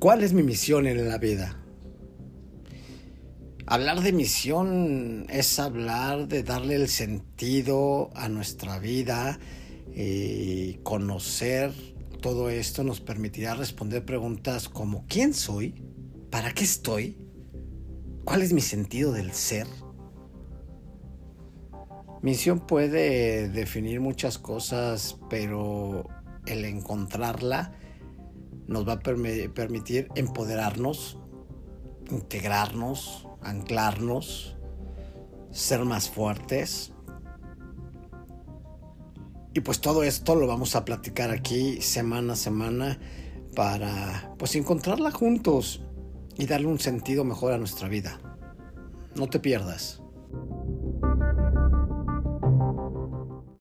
¿Cuál es mi misión en la vida? Hablar de misión es hablar de darle el sentido a nuestra vida y conocer todo esto nos permitirá responder preguntas como ¿quién soy? ¿Para qué estoy? ¿Cuál es mi sentido del ser? Misión puede definir muchas cosas, pero el encontrarla nos va a permitir empoderarnos, integrarnos, anclarnos, ser más fuertes. Y pues todo esto lo vamos a platicar aquí semana a semana para pues encontrarla juntos y darle un sentido mejor a nuestra vida. No te pierdas.